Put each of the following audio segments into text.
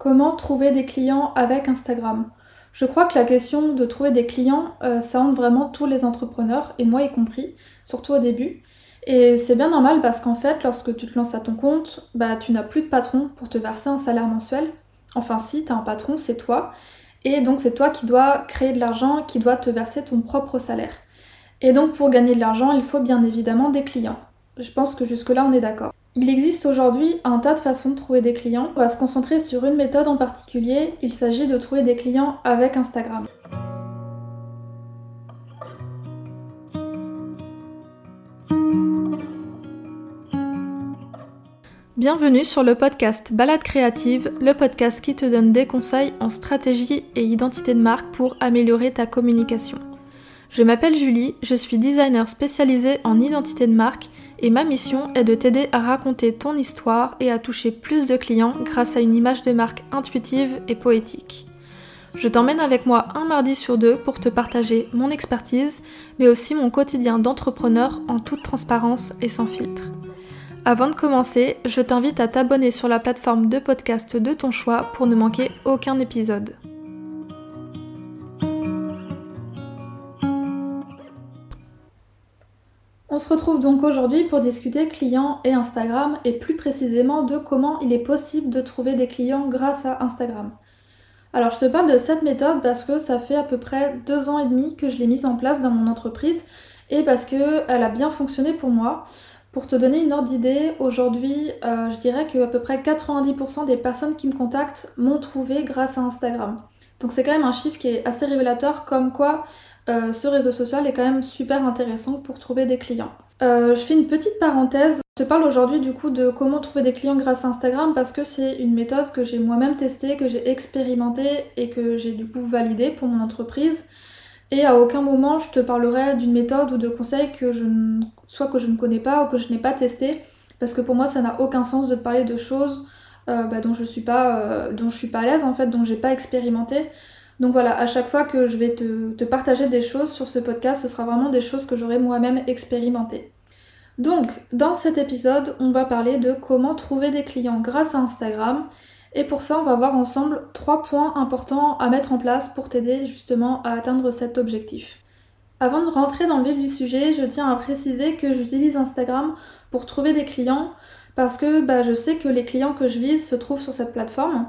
Comment trouver des clients avec Instagram? Je crois que la question de trouver des clients, euh, ça hante vraiment tous les entrepreneurs, et moi y compris, surtout au début. Et c'est bien normal parce qu'en fait, lorsque tu te lances à ton compte, bah, tu n'as plus de patron pour te verser un salaire mensuel. Enfin si, tu as un patron, c'est toi. Et donc c'est toi qui dois créer de l'argent, qui dois te verser ton propre salaire. Et donc pour gagner de l'argent, il faut bien évidemment des clients. Je pense que jusque-là on est d'accord. Il existe aujourd'hui un tas de façons de trouver des clients. On va se concentrer sur une méthode en particulier. Il s'agit de trouver des clients avec Instagram. Bienvenue sur le podcast Balade créative, le podcast qui te donne des conseils en stratégie et identité de marque pour améliorer ta communication. Je m'appelle Julie, je suis designer spécialisée en identité de marque et ma mission est de t'aider à raconter ton histoire et à toucher plus de clients grâce à une image de marque intuitive et poétique. Je t'emmène avec moi un mardi sur deux pour te partager mon expertise, mais aussi mon quotidien d'entrepreneur en toute transparence et sans filtre. Avant de commencer, je t'invite à t'abonner sur la plateforme de podcast de ton choix pour ne manquer aucun épisode. Se retrouve donc aujourd'hui pour discuter clients et Instagram et plus précisément de comment il est possible de trouver des clients grâce à Instagram. Alors je te parle de cette méthode parce que ça fait à peu près deux ans et demi que je l'ai mise en place dans mon entreprise et parce qu'elle a bien fonctionné pour moi. Pour te donner une ordre d'idée, aujourd'hui, euh, je dirais qu'à peu près 90% des personnes qui me contactent m'ont trouvé grâce à Instagram. Donc c'est quand même un chiffre qui est assez révélateur, comme quoi euh, ce réseau social est quand même super intéressant pour trouver des clients. Euh, je fais une petite parenthèse. Je te parle aujourd'hui du coup de comment trouver des clients grâce à Instagram parce que c'est une méthode que j'ai moi-même testée, que j'ai expérimentée et que j'ai du coup validée pour mon entreprise. Et à aucun moment je te parlerai d'une méthode ou de conseils que je ne... que je ne connais pas ou que je n'ai pas testé, parce que pour moi ça n'a aucun sens de te parler de choses euh, bah, dont je suis pas dont je suis pas à l'aise en fait, dont j'ai pas expérimenté. Donc voilà, à chaque fois que je vais te, partager des choses sur ce podcast, ce sera vraiment des choses que j'aurai moi-même expérimentées. Donc, dans cet épisode, on va parler de comment trouver des clients grâce à Instagram et pour ça, on va voir ensemble trois points importants à mettre en place pour t'aider justement à atteindre cet objectif. Avant de rentrer dans le vif du sujet, je tiens à préciser que j'utilise Instagram pour trouver des clients parce que bah, je sais que les clients que je vise se trouvent sur cette plateforme.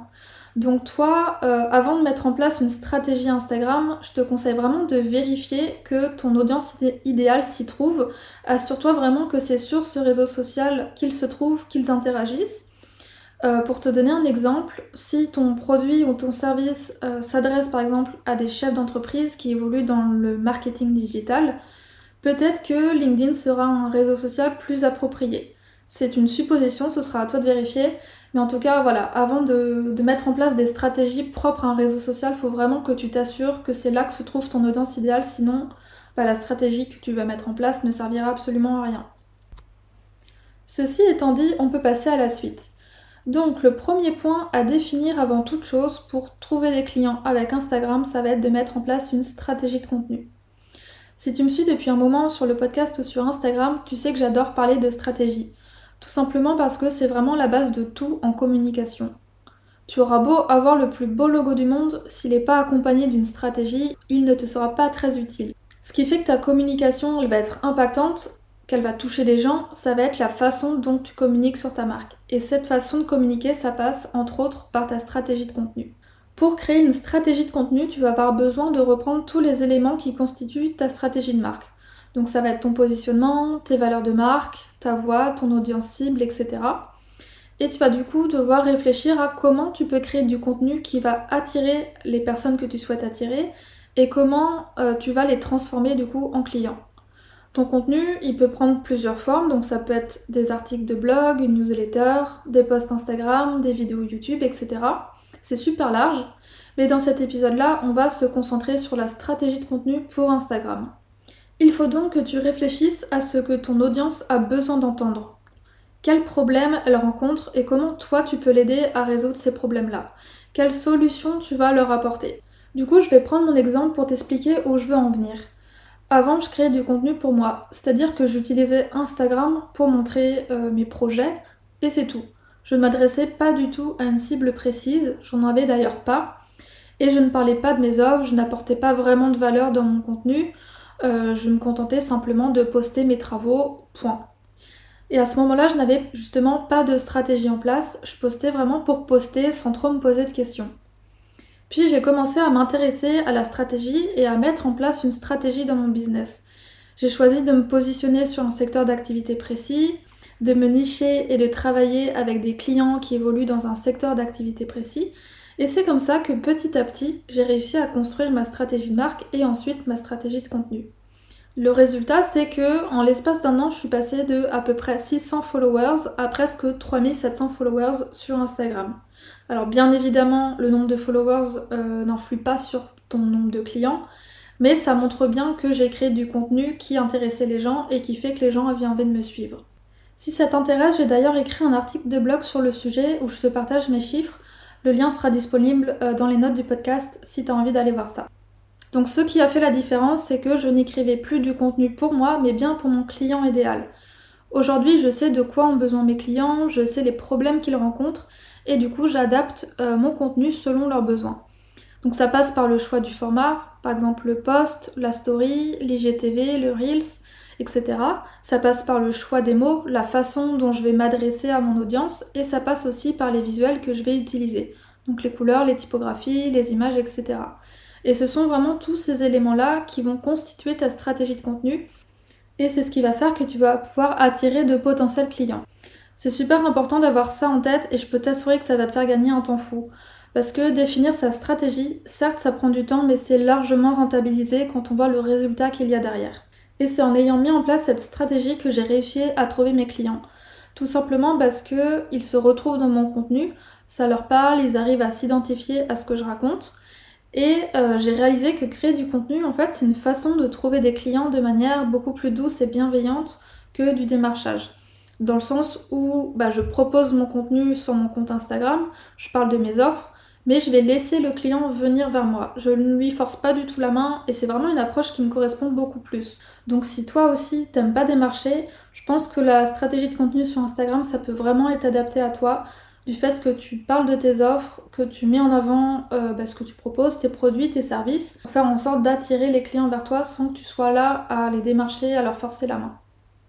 Donc toi, euh, avant de mettre en place une stratégie Instagram, je te conseille vraiment de vérifier que ton audience idéale s'y trouve. Assure-toi vraiment que c'est sur ce réseau social qu'ils se trouvent, qu'ils interagissent. Euh, pour te donner un exemple, si ton produit ou ton service euh, s'adresse par exemple à des chefs d'entreprise qui évoluent dans le marketing digital, peut-être que LinkedIn sera un réseau social plus approprié. C'est une supposition, ce sera à toi de vérifier, mais en tout cas, voilà, avant de, mettre en place des stratégies propres à un réseau social, il faut vraiment que tu t'assures que c'est là que se trouve ton audience idéale, sinon bah, la stratégie que tu vas mettre en place ne servira absolument à rien. Ceci étant dit, on peut passer à la suite. Donc le premier point à définir avant toute chose pour trouver des clients avec Instagram, ça va être de mettre en place une stratégie de contenu. Si tu me suis depuis un moment sur le podcast ou sur Instagram, tu sais que j'adore parler de stratégie. Tout simplement parce que c'est vraiment la base de tout en communication. Tu auras beau avoir le plus beau logo du monde, s'il n'est pas accompagné d'une stratégie, il ne te sera pas très utile. Ce qui fait que ta communication va être impactante qu'elle va toucher les gens, ça va être la façon dont tu communiques sur ta marque. Et cette façon de communiquer, ça passe entre autres par ta stratégie de contenu. Pour créer une stratégie de contenu, tu vas avoir besoin de reprendre tous les éléments qui constituent ta stratégie de marque. Donc ça va être ton positionnement, tes valeurs de marque, ta voix, ton audience cible, etc. Et tu vas du coup devoir réfléchir à comment tu peux créer du contenu qui va attirer les personnes que tu souhaites attirer et comment euh, tu vas les transformer du coup en clients. Ton contenu, il peut prendre plusieurs formes, donc ça peut être des articles de blog, une newsletter, des posts Instagram, des vidéos YouTube, etc. C'est super large, mais dans cet épisode-là, on va se concentrer sur la stratégie de contenu pour Instagram. Il faut donc que tu réfléchisses à ce que ton audience a besoin d'entendre. Quels problèmes elle rencontre et comment toi tu peux l'aider à résoudre ces problèmes-là? Quelles solutions tu vas leur apporter? Du coup, je vais prendre mon exemple pour t'expliquer où je veux en venir. Avant, je créais du contenu pour moi, c'est-à-dire que j'utilisais Instagram pour montrer euh, mes projets et c'est tout. Je ne m'adressais pas du tout à une cible précise, j'en avais d'ailleurs pas. Et je ne parlais pas de mes offres, je n'apportais pas vraiment de valeur dans mon contenu, euh, je me contentais simplement de poster mes travaux, point. Et à ce moment-là, je n'avais justement pas de stratégie en place, je postais vraiment pour poster sans trop me poser de questions. Puis j'ai commencé à m'intéresser à la stratégie et à mettre en place une stratégie dans mon business. J'ai choisi de me positionner sur un secteur d'activité précis, de me nicher et de travailler avec des clients qui évoluent dans un secteur d'activité précis. Et c'est comme ça que petit à petit, j'ai réussi à construire ma stratégie de marque et ensuite ma stratégie de contenu. Le résultat, c'est que en l'espace d'un an, je suis passée de à peu près 600 followers à presque 3700 followers sur Instagram. Alors bien évidemment, le nombre de followers euh, pas sur ton nombre de clients, mais ça montre bien que j'ai créé du contenu qui intéressait les gens et qui fait que les gens avaient envie de me suivre. Si ça t'intéresse, j'ai d'ailleurs écrit un article de blog sur le sujet où je te partage mes chiffres. Le lien sera disponible euh, dans les notes du podcast si tu as envie d'aller voir ça. Donc ce qui a fait la différence, c'est que je n'écrivais plus du contenu pour moi, mais bien pour mon client idéal. Aujourd'hui, je sais de quoi ont besoin mes clients, je sais les problèmes qu'ils rencontrent, et du coup, j'adapte euh, mon contenu selon leurs besoins. Donc ça passe par le choix du format, par exemple le post, la story, l'IGTV, le Reels, etc. Ça passe par le choix des mots, la façon dont je vais m'adresser à mon audience et ça passe aussi par les visuels que je vais utiliser. Donc les couleurs, les typographies, les images, etc. Et ce sont vraiment tous ces éléments-là qui vont constituer ta stratégie de contenu et c'est ce qui va faire que tu vas pouvoir attirer de potentiels clients. C'est super important d'avoir ça en tête et je peux t'assurer que ça va te faire gagner un temps fou. Parce que définir sa stratégie, certes ça prend du temps mais c'est largement rentabilisé quand on voit le résultat qu'il y a derrière. Et c'est en ayant mis en place cette stratégie que j'ai réussi à trouver mes clients. Tout simplement parce qu'ils se retrouvent dans mon contenu, ça leur parle, ils arrivent à s'identifier à ce que je raconte. Et euh, j'ai réalisé que créer du contenu, en fait, c'est une façon de trouver des clients de manière beaucoup plus douce et bienveillante que du démarchage. Dans le sens où bah, je propose mon contenu sur mon compte Instagram, je parle de mes offres, mais je vais laisser le client venir vers moi. Je ne lui force pas du tout la main et c'est vraiment une approche qui me correspond beaucoup plus. Donc si toi aussi t'aimes pas démarcher, je pense que la stratégie de contenu sur Instagram ça peut vraiment être adapté à toi du fait que tu parles de tes offres, que tu mets en avant euh, bah, ce que tu proposes, tes produits, tes services, pour faire en sorte d'attirer les clients vers toi sans que tu sois là à les démarcher, à leur forcer la main.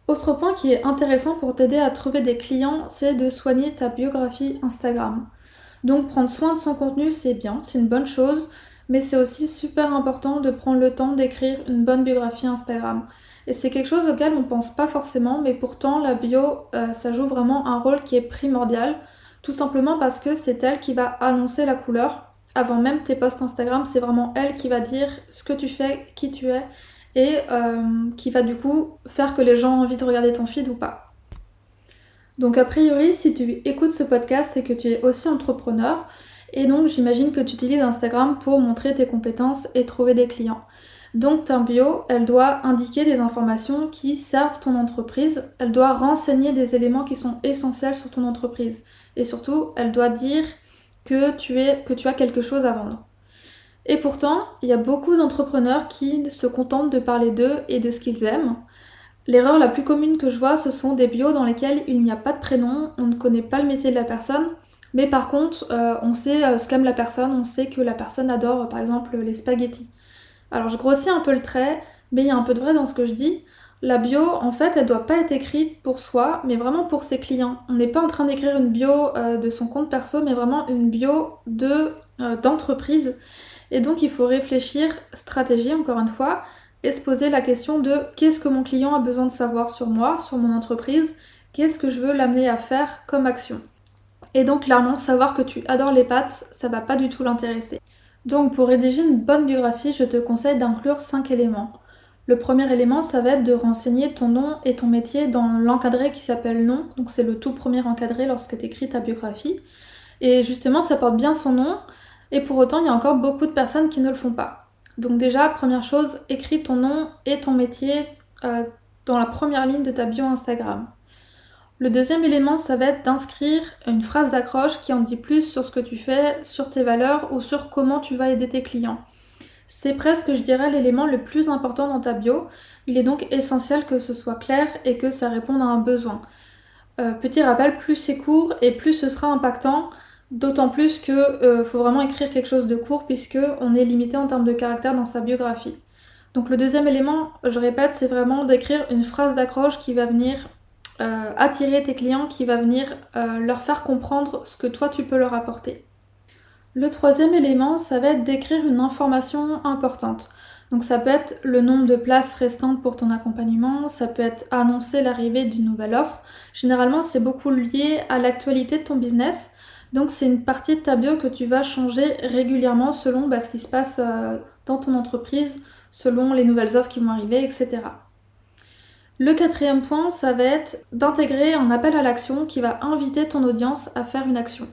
Autre point qui est intéressant pour t'aider à trouver des clients, c'est de soigner ta biographie Instagram. Donc prendre soin de son contenu, c'est bien, c'est une bonne chose, mais c'est aussi super important de prendre le temps d'écrire une bonne biographie Instagram. Et c'est quelque chose auquel on pense pas forcément, mais pourtant la bio, euh, ça joue vraiment un rôle qui est primordial, tout simplement parce que c'est elle qui va annoncer la couleur. Avant même tes posts Instagram, c'est vraiment elle qui va dire ce que tu fais, qui tu es, et euh, qui va du coup faire que les gens ont envie de regarder ton feed ou pas. Donc a priori, si tu écoutes ce podcast, c'est que tu es aussi entrepreneur. Et donc j'imagine que tu utilises Instagram pour montrer tes compétences et trouver des clients. Donc ta bio, elle doit indiquer des informations qui servent ton entreprise, elle doit renseigner des éléments qui sont essentiels sur ton entreprise. Et surtout, elle doit dire que tu, que tu as quelque chose à vendre. Et pourtant, il y a beaucoup d'entrepreneurs qui se contentent de parler d'eux et de ce qu'ils aiment, L'erreur la plus commune que je vois, ce sont des bios dans lesquels il n'y a pas de prénom, on ne connaît pas le métier de la personne, mais par contre, euh, on sait euh, ce qu'aime la personne, on sait que la personne adore par exemple les spaghettis. Alors je grossis un peu le trait, mais il y a un peu de vrai dans ce que je dis. La bio, en fait, elle doit pas être écrite pour soi, mais vraiment pour ses clients. On n'est pas en train d'écrire une bio euh, de son compte perso, mais vraiment une bio de d'entreprise. Et donc il faut réfléchir stratégie encore une fois et se poser la question de qu'est-ce que mon client a besoin de savoir sur moi, sur mon entreprise, qu'est-ce que je veux l'amener à faire comme action. Et donc clairement, savoir que tu adores les pâtes, ça va pas du tout l'intéresser. Donc pour rédiger une bonne biographie, je te conseille d'inclure 5 éléments. Le premier élément, ça va être de renseigner ton nom et ton métier dans l'encadré qui s'appelle nom. Donc c'est le tout premier encadré lorsque tu écris ta biographie. Et justement, ça porte bien son nom. Et pour autant, il y a encore beaucoup de personnes qui ne le font pas. Donc déjà, première chose, écris ton nom et ton métier euh, dans la première ligne de ta bio Instagram. Le deuxième élément, ça va être d'inscrire une phrase d'accroche qui en dit plus sur ce que tu fais, sur tes valeurs ou sur comment tu vas aider tes clients. C'est presque, je dirais, l'élément le plus important dans ta bio. Il est donc essentiel que ce soit clair et que ça réponde à un besoin. Euh, petit rappel, plus c'est court et plus ce sera impactant, d'autant plus qu'il euh, faut vraiment écrire quelque chose de court puisque on est limité en termes de caractère dans sa biographie. Donc le deuxième élément, je répète, c'est vraiment d'écrire une phrase d'accroche qui va venir euh, attirer tes clients, qui va venir leur faire comprendre ce que toi tu peux leur apporter. Le troisième élément, ça va être d'écrire une information importante. Donc ça peut être le nombre de places restantes pour ton accompagnement, ça peut être annoncer l'arrivée d'une nouvelle offre. Généralement, c'est beaucoup lié à l'actualité de ton business. Donc c'est une partie de ta bio que tu vas changer régulièrement selon bah, ce qui se passe euh, dans ton entreprise, selon les nouvelles offres qui vont arriver, etc. Le quatrième point, ça va être d'intégrer un appel à l'action qui va inviter ton audience à faire une action.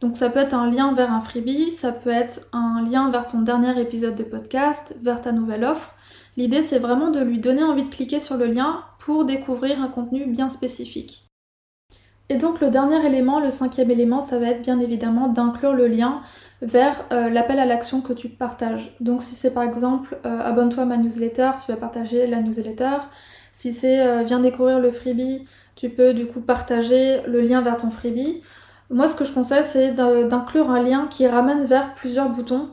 Donc ça peut être un lien vers un freebie, ça peut être un lien vers ton dernier épisode de podcast, vers ta nouvelle offre. L'idée c'est vraiment de lui donner envie de cliquer sur le lien pour découvrir un contenu bien spécifique. Et donc le dernier élément, le cinquième élément, ça va être bien évidemment d'inclure le lien vers euh, l'appel à l'action que tu partages. Donc si c'est par exemple euh, abonne-toi à ma newsletter, tu vas partager la newsletter. Si c'est euh, viens découvrir le freebie, tu peux du coup partager le lien vers ton freebie. Moi, ce que je conseille, c'est d'inclure un lien qui ramène vers plusieurs boutons.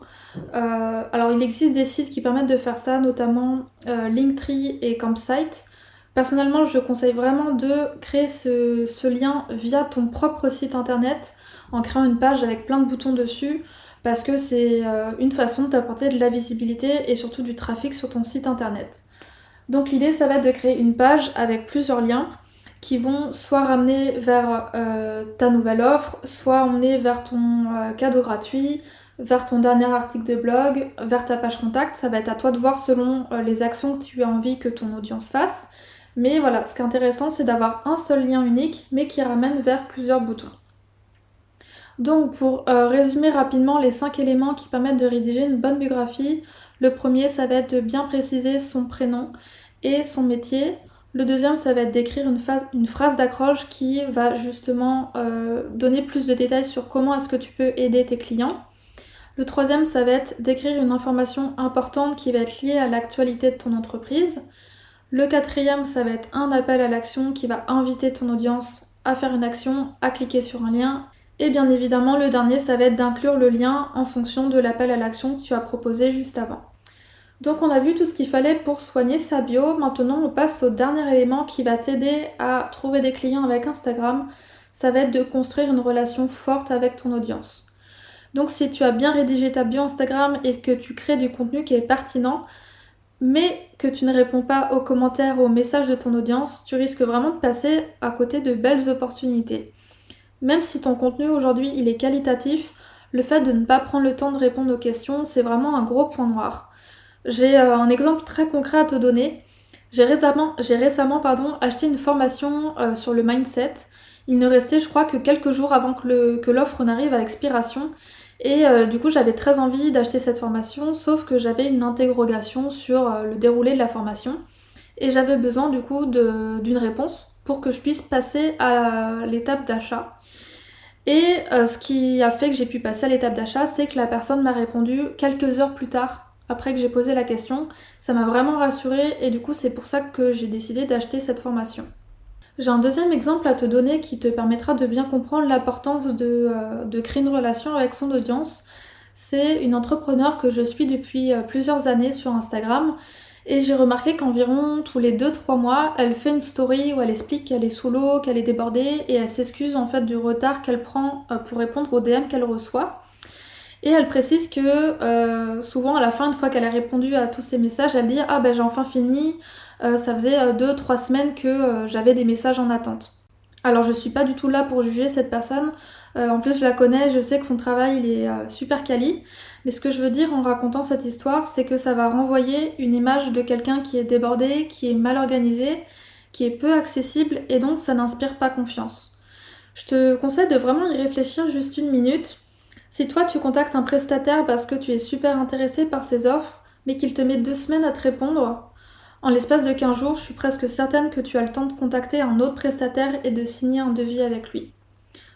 Alors, il existe des sites qui permettent de faire ça, notamment Linktree et Campsite. Personnellement, je conseille vraiment de créer ce, lien via ton propre site internet en créant une page avec plein de boutons dessus parce que c'est euh, une façon de t'apporter de la visibilité et surtout du trafic sur ton site internet. Donc l'idée ça va être de créer une page avec plusieurs liens qui vont soit ramener vers euh, ta nouvelle offre, soit emmener vers ton euh, cadeau gratuit, vers ton dernier article de blog, vers ta page contact. Ça va être à toi de voir selon les actions que tu as envie que ton audience fasse. Mais voilà, ce qui est intéressant, c'est d'avoir un seul lien unique, mais qui ramène vers plusieurs boutons. Donc pour résumer rapidement les 5 éléments qui permettent de rédiger une bonne biographie, le premier, ça va être de bien préciser son prénom et son métier. Le deuxième, ça va être d'écrire une, phrase d'accroche qui va justement euh, donner plus de détails sur comment est-ce que tu peux aider tes clients. Le troisième, ça va être d'écrire une information importante qui va être liée à l'actualité de ton entreprise. Le quatrième, ça va être un appel à l'action qui va inviter ton audience à faire une action, à cliquer sur un lien. Et bien évidemment, le dernier, ça va être d'inclure le lien en fonction de l'appel à l'action que tu as proposé juste avant. Donc on a vu tout ce qu'il fallait pour soigner sa bio. Maintenant on passe au dernier élément qui va t'aider à trouver des clients avec Instagram. Ça va être de construire une relation forte avec ton audience. Donc si tu as bien rédigé ta bio Instagram et que tu crées du contenu qui est pertinent, mais que tu ne réponds pas aux commentaires ou aux messages de ton audience, tu risques vraiment de passer à côté de belles opportunités. Même si ton contenu aujourd'hui est qualitatif, le fait de ne pas prendre le temps de répondre aux questions, c'est vraiment un gros point noir. J'ai euh, un exemple très concret à te donner. J'ai récemment, acheté une formation euh, sur le mindset. Il ne restait, je crois, que quelques jours avant que l'offre n'arrive à expiration. Et euh, du coup, j'avais très envie d'acheter cette formation, sauf que j'avais une interrogation sur le déroulé de la formation. Et j'avais besoin du coup d'une réponse pour que je puisse passer à l'étape d'achat. Et ce qui a fait que j'ai pu passer à l'étape d'achat, c'est que la personne m'a répondu quelques heures plus tard après que j'ai posé la question. Ça m'a vraiment rassurée et du coup c'est pour ça que j'ai décidé d'acheter cette formation. J'ai un deuxième exemple à te donner qui te permettra de bien comprendre l'importance de, euh, créer une relation avec son audience. C'est une entrepreneur que je suis depuis euh, plusieurs années sur Instagram et j'ai remarqué qu'environ tous les 2-3 mois, elle fait une story où elle explique qu'elle est sous l'eau, qu'elle est débordée et elle s'excuse en fait du retard qu'elle prend euh, pour répondre aux DM qu'elle reçoit. Et elle précise que souvent à la fin, une fois qu'elle a répondu à tous ces messages, elle dit Ah ben j'ai enfin fini, euh, ça faisait 2-3 euh, semaines que j'avais des messages en attente. Alors je suis pas du tout là pour juger cette personne, en plus je la connais, je sais que son travail il est super quali, mais ce que je veux dire en racontant cette histoire, c'est que ça va renvoyer une image de quelqu'un qui est débordé, qui est mal organisé, qui est peu accessible et donc ça n'inspire pas confiance. Je te conseille de vraiment y réfléchir juste une minute si toi tu contactes un prestataire parce que tu es super intéressé par ses offres, mais qu'il te met deux semaines à te répondre, en l'espace de 15 jours, je suis presque certaine que tu as le temps de contacter un autre prestataire et de signer un devis avec lui.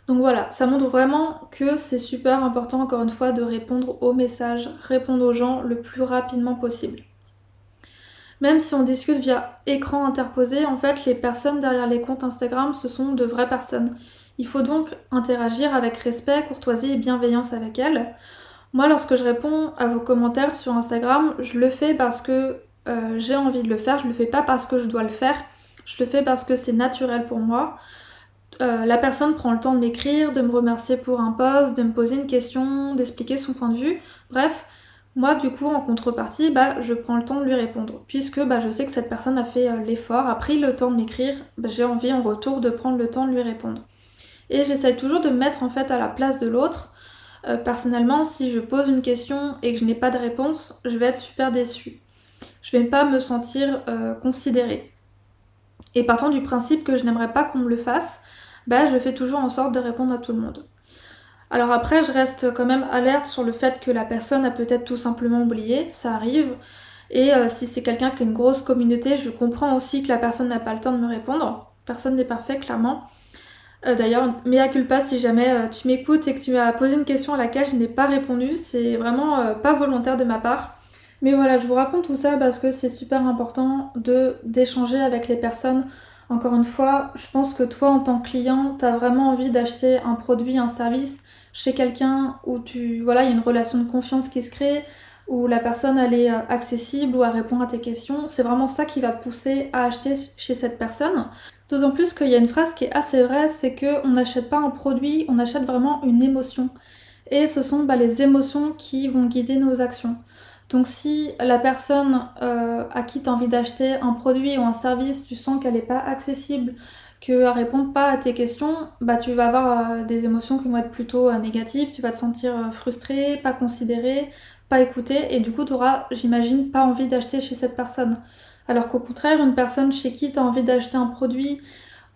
Donc voilà, ça montre vraiment que c'est super important encore une fois de répondre aux messages, répondre aux gens le plus rapidement possible. Même si on discute via écran interposé, en fait, les personnes derrière les comptes Instagram, ce sont de vraies personnes. Il faut donc interagir avec respect, courtoisie et bienveillance avec elles. Moi, lorsque je réponds à vos commentaires sur Instagram, je le fais parce que euh, j'ai envie de le faire, je le fais pas parce que je dois le faire, je le fais parce que c'est naturel pour moi. Euh, la personne prend le temps de m'écrire, de me remercier pour un post, de me poser une question, d'expliquer son point de vue. Bref, moi du coup en contrepartie, bah, je prends le temps de lui répondre. Puisque bah, je sais que cette personne a fait euh, l'effort, a pris le temps de m'écrire, bah, j'ai envie en retour de prendre le temps de lui répondre. Et j'essaie toujours de me mettre en fait à la place de l'autre. Personnellement, si je pose une question et que je n'ai pas de réponse, je vais être super déçue. Je vais pas me sentir considérée. Et partant du principe que je n'aimerais pas qu'on me le fasse, bah, je fais toujours en sorte de répondre à tout le monde. Alors après, je reste quand même alerte sur le fait que la personne a peut-être tout simplement oublié, ça arrive. Et euh, si c'est quelqu'un qui a une grosse communauté, je comprends aussi que la personne n'a pas le temps de me répondre. Personne n'est parfait, clairement. Euh, d'ailleurs, mea culpa si jamais euh, tu m'écoutes et que tu m'as posé une question à laquelle je n'ai pas répondu, c'est vraiment pas volontaire de ma part. Mais voilà, je vous raconte tout ça parce que c'est super important d'échanger avec les personnes encore une fois, je pense que toi en tant que client, tu as vraiment envie d'acheter un produit, un service chez quelqu'un où tu voilà, il y a une relation de confiance qui se crée, où la personne elle est euh, accessible ou à répondre à tes questions. C'est vraiment ça qui va te pousser à acheter chez cette personne. D'autant plus qu'il y a une phrase qui est assez vraie, c'est qu'on n'achète pas un produit, on achète vraiment une émotion. Et ce sont bah, les émotions qui vont guider nos actions. Donc si la personne euh, à qui tu as envie d'acheter un produit ou un service, tu sens qu'elle n'est pas accessible, qu'elle ne répond pas à tes questions, bah tu vas avoir euh, des émotions qui vont être plutôt euh, négatives, tu vas te sentir frustré, pas considéré, pas écouté, et du coup tu auras, j'imagine, pas envie d'acheter chez cette personne. Alors qu'au contraire, une personne chez qui tu as envie d'acheter un produit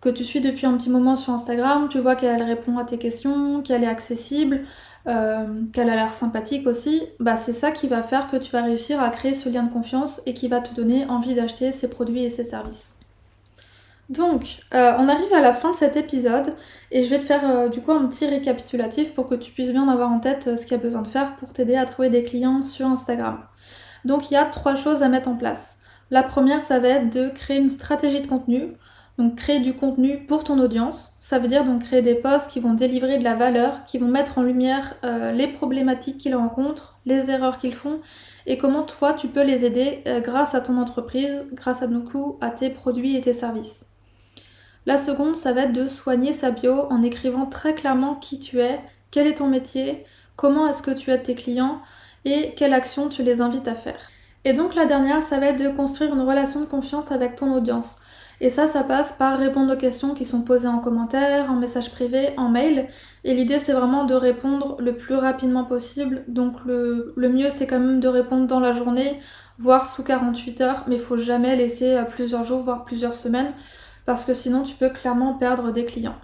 que tu suis depuis un petit moment sur Instagram, tu vois qu'elle répond à tes questions, qu'elle est accessible, euh, qu'elle a l'air sympathique aussi, bah c'est ça qui va faire que tu vas réussir à créer ce lien de confiance et qui va te donner envie d'acheter ses produits et ses services. Donc, euh, on arrive à la fin de cet épisode et je vais te faire euh, du coup un petit récapitulatif pour que tu puisses bien avoir en tête ce qu'il y a besoin de faire pour t'aider à trouver des clients sur Instagram. Donc, il y a trois choses à mettre en place. La première, ça va être de créer une stratégie de contenu. Donc créer du contenu pour ton audience, ça veut dire donc créer des posts qui vont délivrer de la valeur, qui vont mettre en lumière euh, les problématiques qu'ils rencontrent, les erreurs qu'ils font et comment toi tu peux les aider euh, grâce à ton entreprise, grâce à nos coûts, à tes produits et tes services. La seconde, ça va être de soigner sa bio en écrivant très clairement qui tu es, quel est ton métier, comment est-ce que tu aides tes clients et quelle action tu les invites à faire. Et donc la dernière, ça va être de construire une relation de confiance avec ton audience. Et ça, ça passe par répondre aux questions qui sont posées en commentaire, en message privé, en mail. Et l'idée, c'est vraiment de répondre le plus rapidement possible. Donc le, mieux, c'est quand même de répondre dans la journée, voire sous 48 heures. Mais il faut jamais laisser euh, plusieurs jours, voire plusieurs semaines, parce que sinon, tu peux clairement perdre des clients.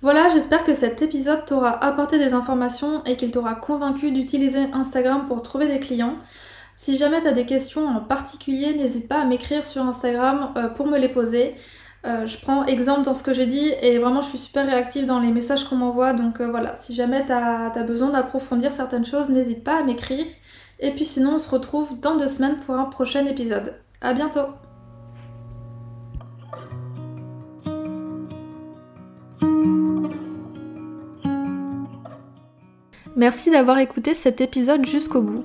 Voilà, j'espère que cet épisode t'aura apporté des informations et qu'il t'aura convaincu d'utiliser Instagram pour trouver des clients. Si jamais tu as des questions en particulier, n'hésite pas à m'écrire sur Instagram euh, pour me les poser. Euh, je prends exemple dans ce que j'ai dit et vraiment je suis super réactive dans les messages qu'on m'envoie. Donc euh, voilà, si jamais tu as, besoin d'approfondir certaines choses, n'hésite pas à m'écrire. Et puis sinon, on se retrouve dans deux semaines pour un prochain épisode. A bientôt Merci d'avoir écouté cet épisode jusqu'au bout.